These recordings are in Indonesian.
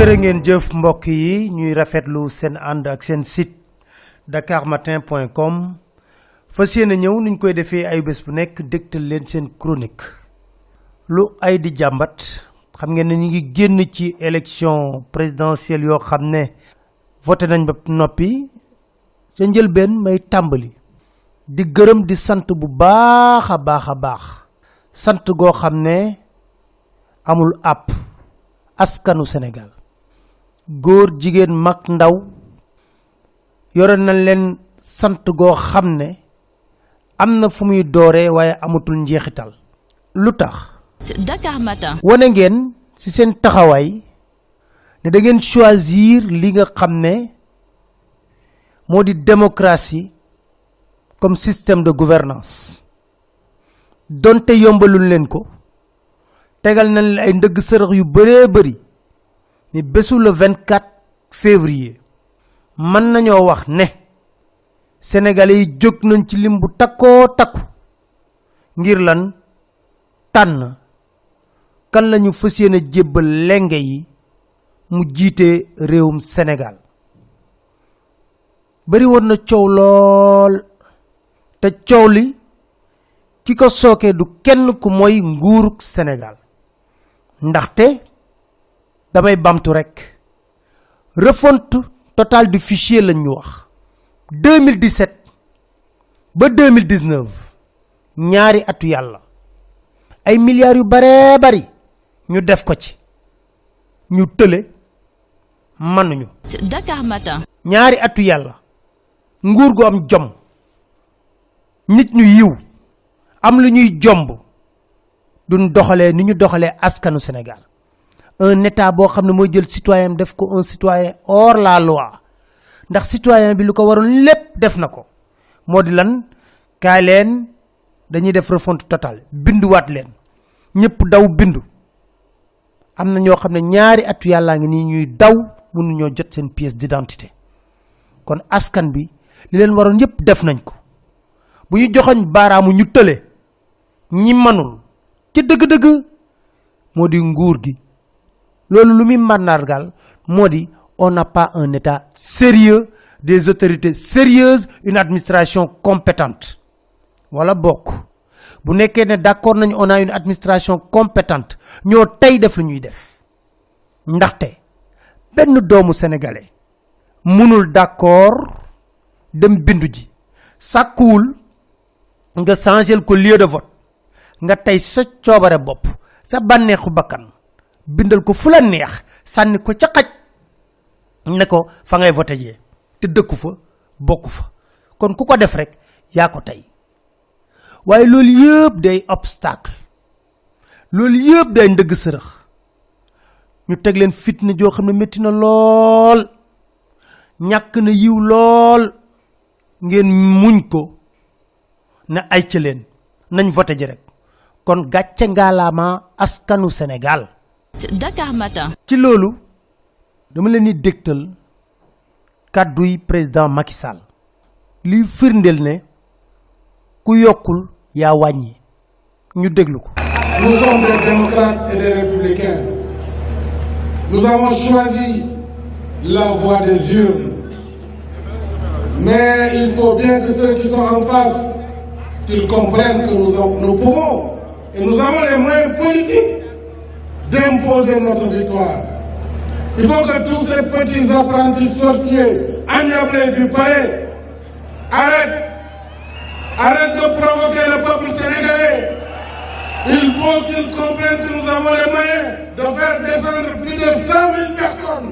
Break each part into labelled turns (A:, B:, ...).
A: jërë ngeen jëf mbokk yi ñuy rafetlu seen ànd ak seen site dakarmatin.com fas ñëw koy defee ay bés bu nekk dégtal leen seen chronique. Lu ay di jàmbat xam ngeen ne ñu ngi génn ci élection présidentielle yoo xam ne voté nañ ba noppi. Ca may tàmbali. Di gërëm di sant bu baax a baax amul askanu Sénégal góor jigéen mag ndaw yore nañ leen sant goo xam ne am na fu muy dooree waaye amatul njeexital. Lu tax?
B: Dakar Matin.
A: wane ngeen ci seen taxawaay ne da ngeen choisir li nga xam ne moo di démocratie comme système de gouvernance. Donte yombalul leen ko tegal nañ leen ay ndëgg sërëx yu bëree bëri. Ni bésu le 24 février mën nañoo wax ne sénégalais jóg nañ ci lim bu takkoo takku ngir lan? Tànn kan lañu fas yéene lenge yi mu jiite réewum sénégal. Bari woon na coow lool te coow li ki ko sookee du kenn ku mooy nguuruk sénégal. Ndaxte damay bamtu rek. Refonte totale du fichier lañ ñu wax 2017 ba 2019 ñaari atu yàlla. Ay milliards yu baree bari ñu def ko ci. Ñu tële manuñu
B: Dakar Matin.
A: ñaari atu yàlla. Nguur gu am jom. Nit ñu yiw. Am lu ñuy jomb. Duñ doxalee ni ñu doxalee askanu Sénégal un état boo xam ne mooy jël citoyen def ko un citoyen hors la loi. ndax citoyen bi lu ko waroon lépp def na ko. moo di lan? kaay leen dañuy def refonte totale binduwaat leen. ñëpp daw bindu. am na ñoo xam ne ñaari atu yàllaa ngi nii ñuy daw mënuñoo jot seen pièce d'identité. kon askan bi li leen waroon yëpp def nañ ko. bu ñu joxoñ baaraamu ñu tële ñi manul ci dëgg-dëgg moo di nguur gi loolu lu muy moo on n'a pas un état sérieux des autorités sérieuses une administration compétente. Wala bokk. Bu nekkee ne d'accord nañu on a une administration compétente. Ñoo tey def lu ñuy def. Ndaxte benn doomu sénégalais munul d'accord dem bindu ji. Sàkkuwul nga changel ko lieu de vote. Nga tey sa coobare bopp sa bànneexu bakkan bindal ko fu la neex sànni ko ca xaj ne ko fa ngay voté jee te dëkku fa bokku fa. Kon ku ko def rek yaa ko tey. Waaye loolu yëpp day obstacle. Loolu yëpp day ndëgg sërëx. Ñu teg leen fitna joo xam ne métti na lool ñàkk na yiw lool. Ngeen muñ ko ne ay ca leen nañ voté ji rek. Kon gàcce ngaalaama askanu Sénégal
B: Dakar Matin.
A: ci loolu dama leen di dégtal kàdduy président Macky Sall li firndeel ne ku yokkul yaa wàññi ñu déglu ko
C: Nous sommes des démocrates et des républicains. Nous avons choisi la voie des urnes. Mais il faut bien que ceux qui sont en face, qu'ils comprennent que nous, avons- nous pouvons et nous avons les moyens politiques d'imposer notre victoire. Il faut que tous ces petits apprentis sorciers, agnablés du palais, arrêtent. Arrêtent de provoquer le peuple sénégalais. Il faut qu'ils comprennent que nous avons les moyens de faire descendre plus de 100 000 personnes,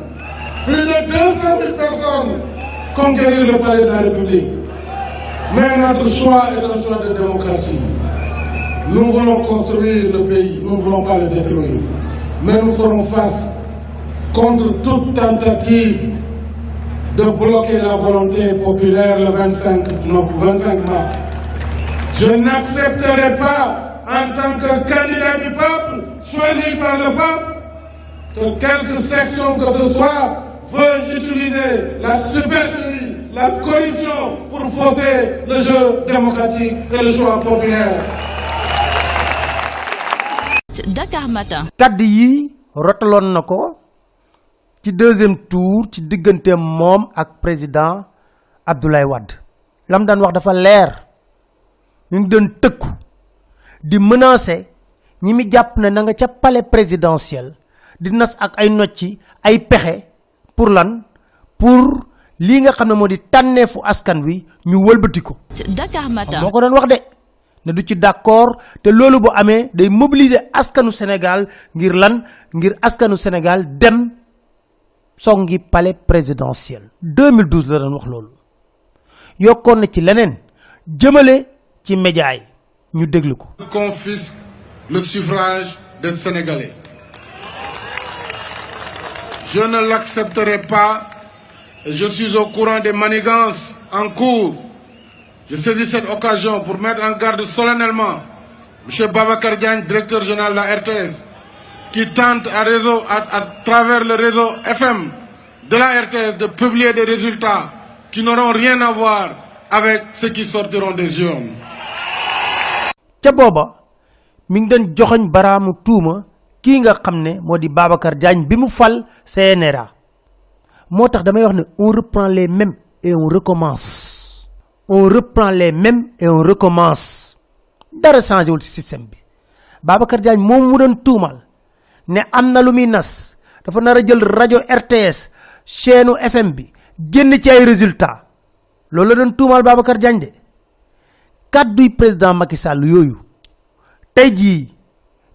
C: plus de 200 000 personnes, conquérir le palais de la République. Mais notre choix est un choix de démocratie. Nous voulons construire le pays, nous ne voulons pas le détruire. Mais nous ferons face contre toute tentative de bloquer la volonté populaire le 25, no- 25 mars. Je n'accepterai pas, en tant que candidat du peuple, choisi par le peuple, que quelque section que ce soit veuille utiliser la supercherie, la corruption pour fausser le jeu démocratique et le choix populaire.
B: Dakar Matin.
A: kàddu yi rotaloon na ko ci deuxième tour ci diggante moom ak président Abdoulaye Wade. Lam daan wax dafa leer. Ñu ngi doon tëkku di menacer ñi mi jàpp ne na nga ca palais présidentiel di nas ak ay nocci ay pexe pour lan? Pour lii nga xam ne moo di tànneefu askan wi ñu wëlbati ko.
B: Dakar Matin.
A: moo ko doon wax de ne du ci d'accord te loolu bu day mobiliser askanu Sénégal ngir lan? Sénégal dem songi palais présidentiel. 2012 la doon wax loolu. Yokkoon ci leneen jëmale ci média yi. Ñu déglu ko.
C: Confisque le suffrage des Sénégalais. Je ne l'accepterai pas je suis au courant des manigances en cours. Je saisis cette occasion pour mettre en garde solennellement M. Babacar Diagne, directeur général de la RTS, qui tente à, travers le réseau FM de la RTS de publier des résultats qui n'auront rien à voir avec ceux qui sortiront des urnes.
A: ca booba mi ngi doon joxoñ nga CNRA on reprend les mêmes et on recommence on reprend les mêmes et on recommence. Dara changé wul ci système bi. Babacar Diagne moom mu ne am na lu muy nas. Dafa nar jël rajo RTS chaîne FM bi génn ci ay résultats. Loolu la doon Babacar Diagne de. Kàdduy président Macky Sall yooyu tey jii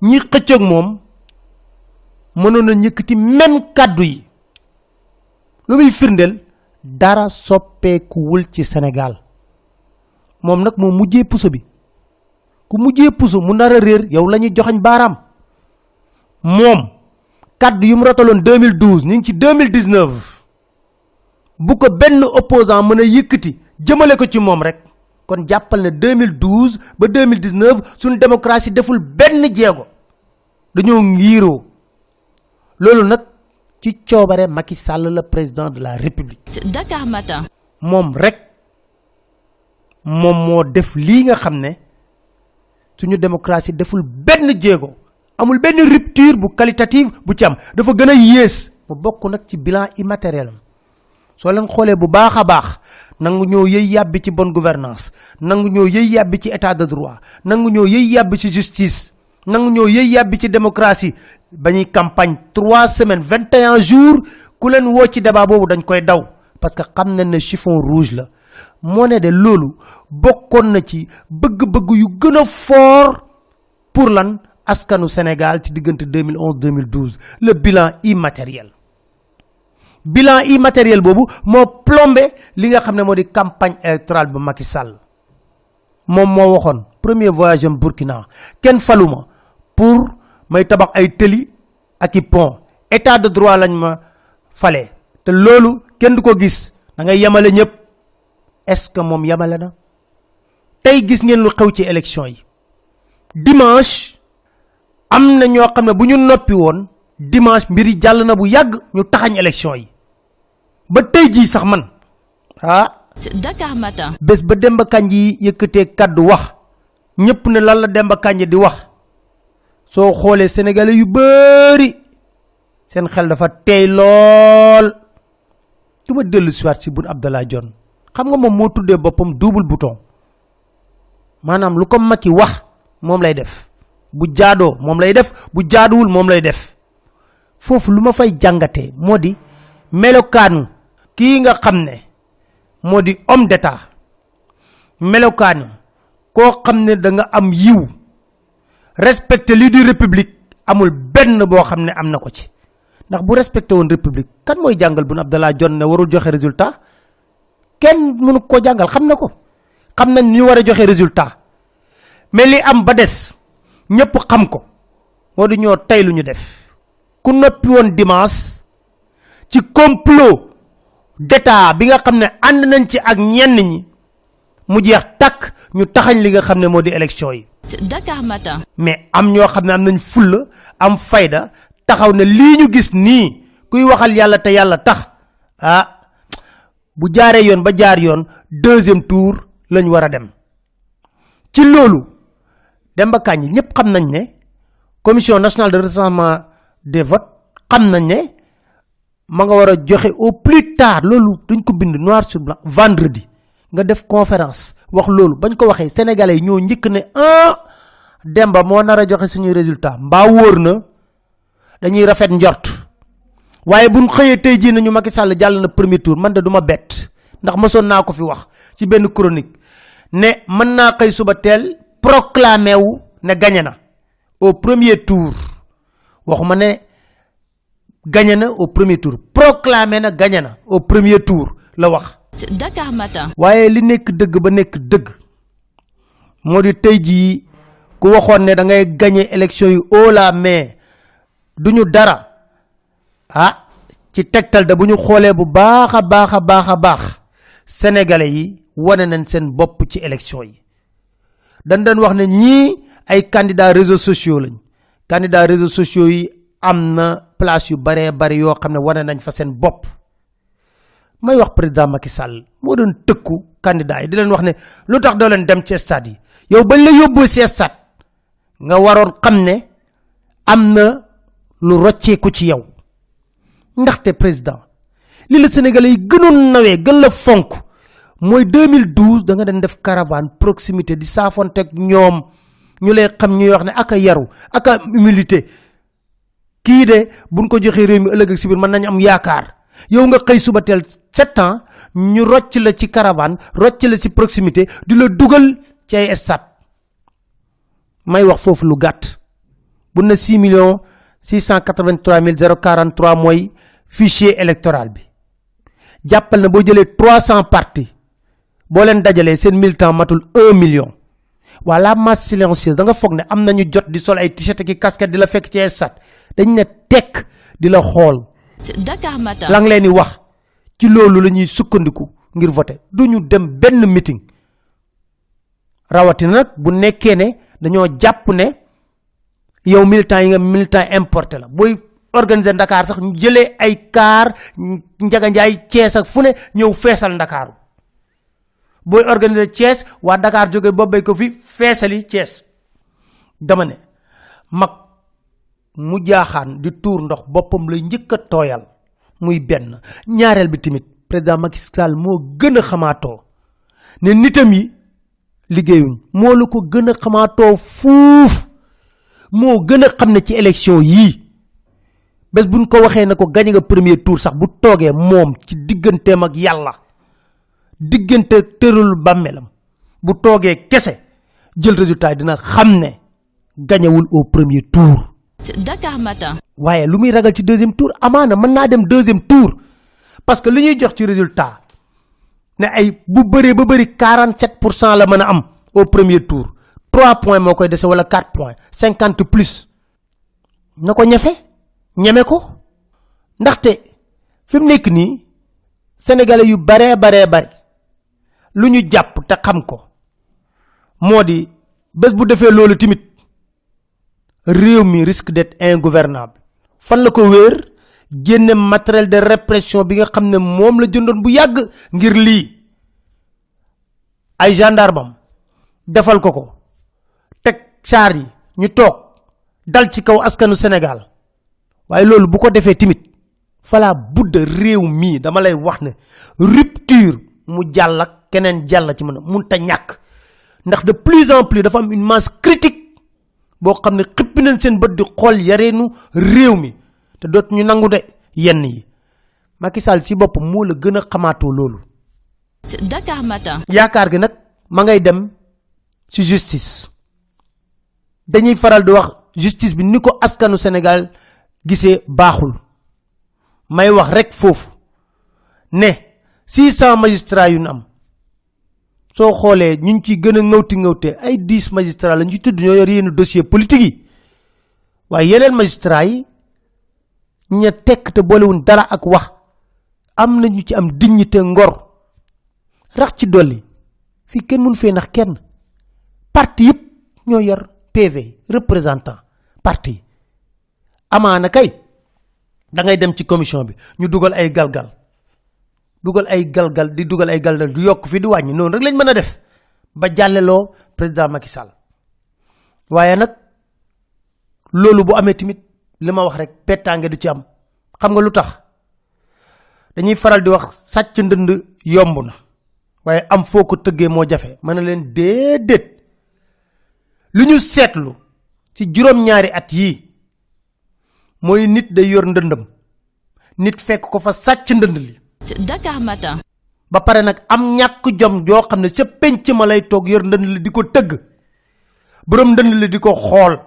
A: ñi xëccoog moom mënoon na ñëkkati même kàddu yi. Lu muy dara ci Sénégal moom nag moo mujjee puso bi. ku mujjee puso mu nar a réer yow la ñuy joxañ baaraam. moom kàddu yu mu rotaloon 2012 ñu ngi ci 2019 bu ko benn opposant mën a yëkkati jëmale ko ci moom rek. kon jàppal ne 2012 ba 2019 suñu démocratie deful benn jéego. dañoo ngiiroo. loolu nag ci coobare Macky Sall la président de la République.
B: Dakar Matin.
A: moom rek moom moo def lii nga xam ne suñu démocratie deful benn jéego amul benn rupture bu qualitative bu ci am. Dafa gën a yées mu bokk nag ci bilan immatériel am. Soo leen xoolee bu baax a baax nangu ñoo yëy yàbbi ci bonne gouvernance nangu ñoo yëy yàbbi ci état de droit nangu ñoo yëy yàbbi ci justice nangu ñoo yëy yàbbi ci démocratie. Ba ñuy campagne trois semaines vingt et un jours ku leen woo ci débat boobu dañ koy daw parce que xam ne chiffon rouge la moo ne de loolu bokkoon na ci bëgg-bëgg yu gën a fort pour lan askanu Sénégal ci diggante 2011 2012 le bilan immatériel. Bilan immatériel boobu moo plombé li nga xam ne moo di campagne électorale bu Macky Sall. Moom moo waxoon premier voyage am Burkina kenn faluma pour may tabax ay tëli ak pont. État de droit lañ ma fale te loolu kenn du ko gis. Da ngay yemale ñëpp est-ce que moom yemale na? Tey gis ngeen lu xew ci élection yi. Dimanche am na ñoo xam ne bu ñu noppi woon dimanche mbir yi jàll na bu yàgg ñu taxañ élection yi. Ba tey jii sax man ah
B: Dakar Matin.
A: bés ba Demba Kandji yëkkatee kaddu wax ñëpp ne lan la Demba Kandji di wax. Soo xoolee sénégalais yu bëri seen xel dafa teey lool. Du ma dellu siwaat si bun Abdallah John xam nga moom moo tuddee boppam double bouton. Maanaam lu ko Macky wax moom lay def. Bu jaadoo moom lay def. Bu jaaduwul moom lay def. Foofu lu ma fay jàngatee moo di melokaanu kii nga xam ne moo di homme d'état. Melokaanu koo xam ne da nga am yiw respecté lii di république amul benn boo xam ne am na ko ci. Ndax bu respecté woon république kan mooy jàngal bu Abdallah John ne warul joxe résultat kenn mënu ko jàngal xam na ko. Xam nañ ñu war a joxe résultat. Mais li am ba des ñëpp xam ko. Moo di ñoo tey lu ñu def. Ku noppi woon dimanche ci complot d'état bi nga xam ne ànd nañ ci ak ñenn ñi mu jeex takk ñu taxañ li nga xam ne moo di élection yi.
B: Dakar Matin.
A: mais am ñoo xam ne am nañ fulla am fayda taxaw ne lii ñu gis nii kuy waxal yàlla te yàlla tax ah bu jaaree yoon ba jaar yoon deuxième tour lañ war a dem. Ci loolu Demba Kandji ñëpp xam nañ ne commission nationale de recensement des votes xam nañ ne ma nga war a joxe au plus tard loolu dañ ko bind noir sur blanc vendredi nga def conférence wax loolu. Bañ ko waxee sénégalais ñoo njëkk ne ah demba moo nar a joxe suñuy résultat mbaa wóor na dañuy rafet njort waaye buñ xëyee tey jii nañu Macky Sall jàll na premier tour man de duma bett. Ndax mësoon naa ko fi wax ci benn chronique. Ne mën naa xëy suba teel proclamé wu ne gagné na au premier tour. Waxuma ne gagné na au premier tour proclamé na gagné na au premier tour la wax.
B: Dakar Matin.
A: waaye li nekk dëgg ba nekk dëgg moo di tey jii ku waxoon ne da ngay gagné élection yi haut la main duñu dara ah ci tegtal da bu ñu xoolee bu baax a baax a baax sénégalais yi wane nañ seen bopp ci élection yi. Dañ doon wax ne ñii ay candidats réseaux sociaux lañ. Candidats réseaux sociaux yi am na place yu baree bari yoo xam ne wane nañ fa seen bopp. May wax président Macky Sall moo doon tëkku candidat yi di leen wax ne lu tax doo leen dem ci stade yi? Yow bañ la yóbboo ci stade nga waroon xam ne am na lu rocceeku ci yow ndaxte président li la sénégalais yi gënoon nawee gën la fonk mooy 2012 da nga den def caravane proximité di saafonteeg ñoom. Ñu lay xam ñuy wax ne aka yaru aka humilité. Kii de buñ ko joxee réew mi ëllëg ak si biir mën nañ am yaakaar. Yow nga xëy suba teel sept ans ñu rocc la ci caravane rocc la ci proximité di la dugal ci ay stade may wax foofu lu gàtt. Bu ne 6 millions 683 043 mooy fichier électoral bi. Jàppal na boo jëlee 300 partis boo leen dajalee seen militant matul 1 million. Waa la masse silencieuse da nga foog ne am nañu jot di sol ay t-shirt ki casquette di la fekk ci stade dañ ne tekk di la xool.
B: Dakar Matin.
A: la nga leen di wax ci loolu la ñuy sukkandiku ngir voter. Du ñu dem benn meeting. Rawatina nag bu nekkee ne dañoo jàpp ne yow militant yi nga militant importé la. Booy organiser Dakar sax ñu jëlee ay car njaga njaay Thiès ak fu ne ñëw feesal Ndakaaru booy organiser Thiès waa Dakar jóge bobbay ko fi feesali Thiès. Dama ne mag mu jaaxaan di tuur ndox boppam lay njëkk a tooyal muy benn. Ñaareel bi tamit président Macky Sall moo gën ne nitam yi liggéeyuñ. Moo la ko gën a xamaatoo fuuf. Moo gën a ci élection yii bés buñ ko waxee ne ko nga premier tour sax bu toogee moom ci digganteem ak yàlla diggante tërul bàmmeelam bu toogee kese jël résultat dina xam ne gañewul au premier tour.
B: Dakar Matin.
A: waaye lu muy ragal ci deuxième tour amaana mën naa dem deuxième tour parce que li ñuy jox ci résultat ne ay bu bëree ba bëri 47 pour cent la mën a am au premier tour. 3 points moo koy dese wala 4 points 50 plus. Na ko ñeme ko? Ndaxte fi mu nekk nii sénégalais yu baree baree bari lu ñu jàpp te xam ko moo di bés bu defee loolu timit réew mi risque d'être ingouvernable. Fan la ko wéer? Génne matériel de répression bi nga xam ne moom la jëndoon bu yàgg ngir lii. Ay gendarmam defal ko ko. Teg char yi ñu toog dal ci kaw askanu sénégal waaye loolu bu ko defee timit fala budda réew mii dama lay wax ne rupture mu jàll ak keneen jàll ci mën a mun ta ñàkk. Ndax de plus en plus dafa am une masse critique boo xam ne xippi nañ seen bët di xool yareenu réew mi. Te doot ñu nangu de yenn yi. Macky Sall ci bopp moo la gën a xamaatoo loolu.
B: Dakar Matin.
A: yaakaar gi nag ma ngay dem ci justice. Dañuy faral di wax justice bi ni ko askanu Sénégal gisee baaxul. May wax rek foofu ne 600 magistrats yu am. Soo xoolee ñu ci gën a ngawti ngawte ay 10 magistrats la ñu ci tudd ñoo yor yenn dossier politique yi. Waaye yeneen magistrats yi ña tekk te dara ak wax am na ci am dignité ngor rax ci dolli. Fii kenn mun fee nax kenn. Parti yëpp ñoo yor PV représentant parti amaana kay da ngay dem ci commission bi ñu dugal ay galgal. Dugal ay galgal di dugal ay galgal du yokk fi di wàññi noonu rek lañ mën def ba jàlleloo président Macky Sall. Waaye nag loolu bu amee tamit li ma wax rek pettaange du ci am. Xam nga lu dañuy faral di wax sàcc ndënd yomb na. Am jafe. Mën na leen déedéet. Lu ñu seetlu ci juróom-ñaari at mooy nit day yor ndëndam nit fekk ko fa sàcc ndënd li.
B: Dakar Matin.
A: ba pare nag am ñàkk jom joo xam ne ca penc ma lay toog yor ndënd li di ko tëgg. Borom ndënd li di ko xool.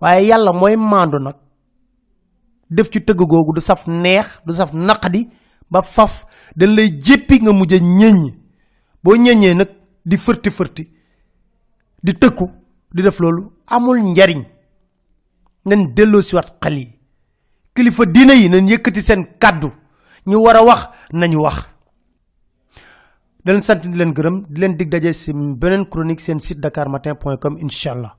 A: Waaye yàlla mooy maandu nag. Def ci tëgg googu du saf neex du saf naqadi ba faf. Dañ lay jéppi nga mujj ñeññi boo ñeññee nag di fërti fërti di tëkku di def loolu amul njariñ nañ delloo si wat xel yi. Kilifa diine yi nañ yëkkati seen kàddu ñu war a wax nañu wax. Di leen sant di leen gërëm di leen dig daje si beneen chronique seen site dakar matin point com incha allah.